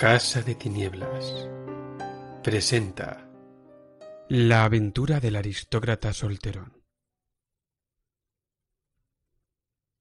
Casa de Tinieblas presenta La aventura del aristócrata solterón.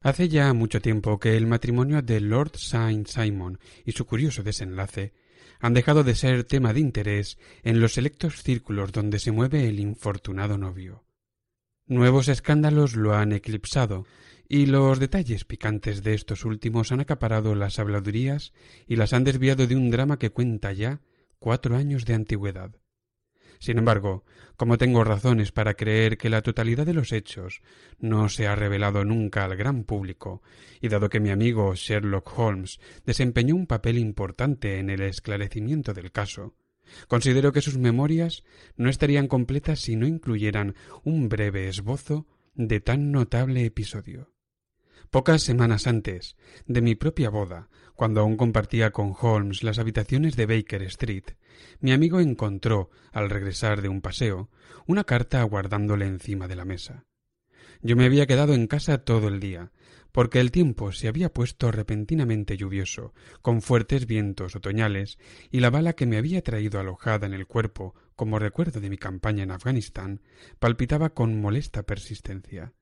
Hace ya mucho tiempo que el matrimonio de Lord Saint Simon y su curioso desenlace han dejado de ser tema de interés en los selectos círculos donde se mueve el infortunado novio. Nuevos escándalos lo han eclipsado, y los detalles picantes de estos últimos han acaparado las habladurías y las han desviado de un drama que cuenta ya cuatro años de antigüedad. Sin embargo, como tengo razones para creer que la totalidad de los hechos no se ha revelado nunca al gran público, y dado que mi amigo Sherlock Holmes desempeñó un papel importante en el esclarecimiento del caso, considero que sus memorias no estarían completas si no incluyeran un breve esbozo de tan notable episodio. Pocas semanas antes de mi propia boda, cuando aún compartía con Holmes las habitaciones de Baker Street, mi amigo encontró, al regresar de un paseo, una carta aguardándole encima de la mesa. Yo me había quedado en casa todo el día, porque el tiempo se había puesto repentinamente lluvioso, con fuertes vientos otoñales, y la bala que me había traído alojada en el cuerpo como recuerdo de mi campaña en Afganistán palpitaba con molesta persistencia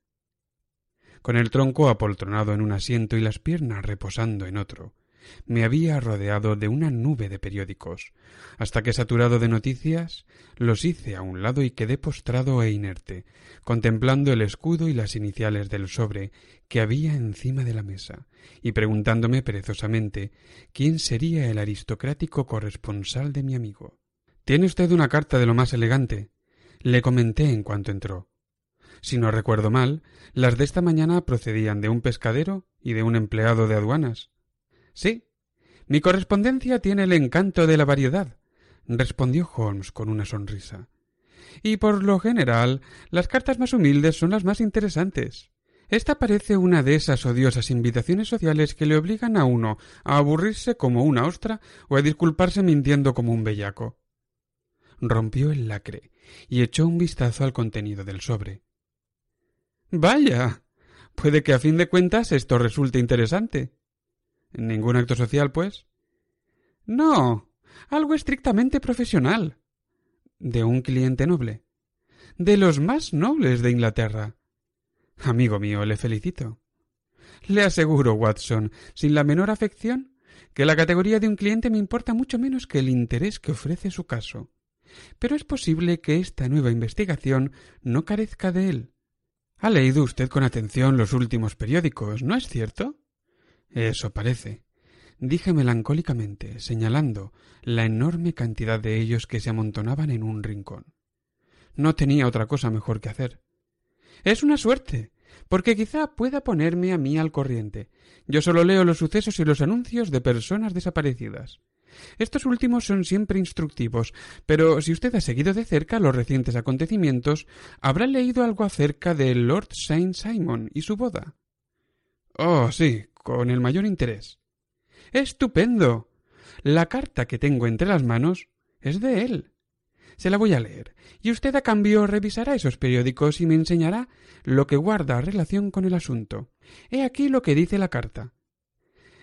con el tronco apoltronado en un asiento y las piernas reposando en otro. Me había rodeado de una nube de periódicos, hasta que saturado de noticias los hice a un lado y quedé postrado e inerte, contemplando el escudo y las iniciales del sobre que había encima de la mesa, y preguntándome perezosamente quién sería el aristocrático corresponsal de mi amigo. Tiene usted una carta de lo más elegante. Le comenté en cuanto entró. Si no recuerdo mal, las de esta mañana procedían de un pescadero y de un empleado de aduanas. Sí. Mi correspondencia tiene el encanto de la variedad, respondió Holmes con una sonrisa. Y por lo general, las cartas más humildes son las más interesantes. Esta parece una de esas odiosas invitaciones sociales que le obligan a uno a aburrirse como una ostra o a disculparse mintiendo como un bellaco. Rompió el lacre y echó un vistazo al contenido del sobre. Vaya. Puede que a fin de cuentas esto resulte interesante. ¿Ningún acto social, pues? No. Algo estrictamente profesional. ¿De un cliente noble? De los más nobles de Inglaterra. Amigo mío, le felicito. Le aseguro, Watson, sin la menor afección, que la categoría de un cliente me importa mucho menos que el interés que ofrece su caso. Pero es posible que esta nueva investigación no carezca de él. Ha leído usted con atención los últimos periódicos, ¿no es cierto? Eso parece. dije melancólicamente, señalando la enorme cantidad de ellos que se amontonaban en un rincón. No tenía otra cosa mejor que hacer. Es una suerte, porque quizá pueda ponerme a mí al corriente. Yo solo leo los sucesos y los anuncios de personas desaparecidas. Estos últimos son siempre instructivos, pero si usted ha seguido de cerca los recientes acontecimientos, habrá leído algo acerca de Lord Saint Simon y su boda. Oh, sí, con el mayor interés. Estupendo. La carta que tengo entre las manos es de él. Se la voy a leer, y usted a cambio revisará esos periódicos y me enseñará lo que guarda relación con el asunto. He aquí lo que dice la carta.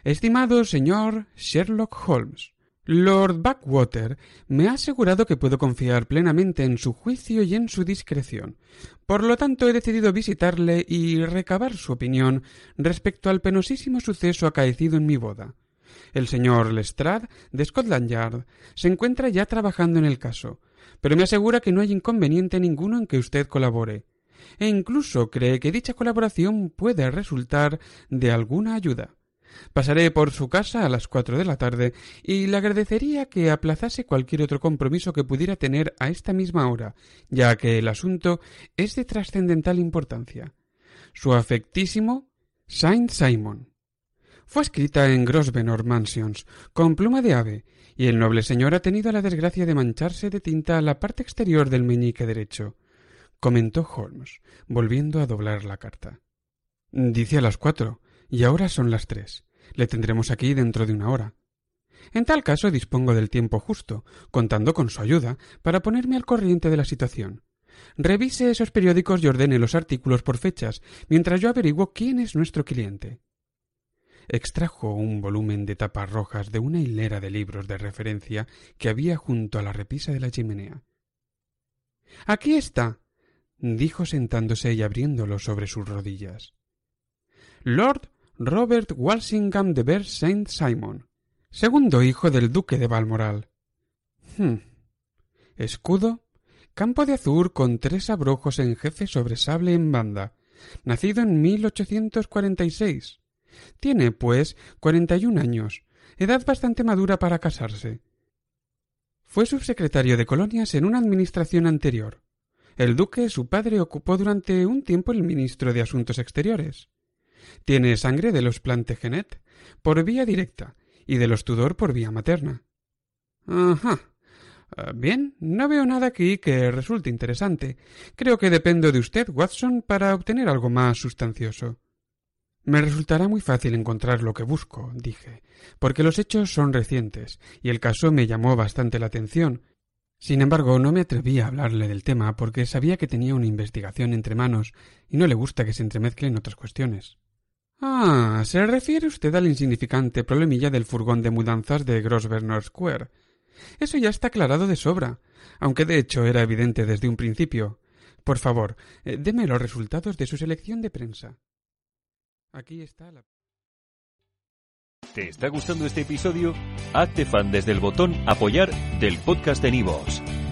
Estimado señor Sherlock Holmes, Lord Backwater me ha asegurado que puedo confiar plenamente en su juicio y en su discreción. Por lo tanto, he decidido visitarle y recabar su opinión respecto al penosísimo suceso acaecido en mi boda. El señor Lestrade, de Scotland Yard, se encuentra ya trabajando en el caso, pero me asegura que no hay inconveniente ninguno en que usted colabore, e incluso cree que dicha colaboración puede resultar de alguna ayuda. Pasaré por su casa a las cuatro de la tarde y le agradecería que aplazase cualquier otro compromiso que pudiera tener a esta misma hora, ya que el asunto es de trascendental importancia. Su afectísimo Saint Simon. Fue escrita en Grosvenor Mansions, con pluma de ave, y el noble señor ha tenido la desgracia de mancharse de tinta la parte exterior del meñique derecho, comentó Holmes, volviendo a doblar la carta. Dice a las cuatro, y ahora son las tres. Le tendremos aquí dentro de una hora. En tal caso dispongo del tiempo justo, contando con su ayuda, para ponerme al corriente de la situación. Revise esos periódicos y ordene los artículos por fechas, mientras yo averiguo quién es nuestro cliente. extrajo un volumen de tapas rojas de una hilera de libros de referencia que había junto a la repisa de la chimenea. Aquí está, dijo sentándose y abriéndolo sobre sus rodillas. Lord Robert Walsingham de Ver Saint Simon, segundo hijo del duque de Balmoral. Hmm. Escudo, campo de azur con tres abrojos en jefe sobre sable en banda, nacido en 1846. Tiene, pues, cuarenta y un años, edad bastante madura para casarse. Fue subsecretario de colonias en una administración anterior. El duque, su padre, ocupó durante un tiempo el ministro de Asuntos Exteriores. Tiene sangre de los Plantagenet por vía directa y de los Tudor por vía materna. Ajá. Ah, bien, no veo nada aquí que resulte interesante. Creo que dependo de usted, Watson, para obtener algo más sustancioso. Me resultará muy fácil encontrar lo que busco, dije, porque los hechos son recientes y el caso me llamó bastante la atención. Sin embargo, no me atreví a hablarle del tema porque sabía que tenía una investigación entre manos y no le gusta que se entremezclen otras cuestiones. Ah, se refiere usted al insignificante problemilla del furgón de mudanzas de Grosvenor Square. Eso ya está aclarado de sobra, aunque de hecho era evidente desde un principio. Por favor, eh, deme los resultados de su selección de prensa. Aquí está la. ¿Te está gustando este episodio? Hazte fan desde el botón Apoyar del podcast de Nivos.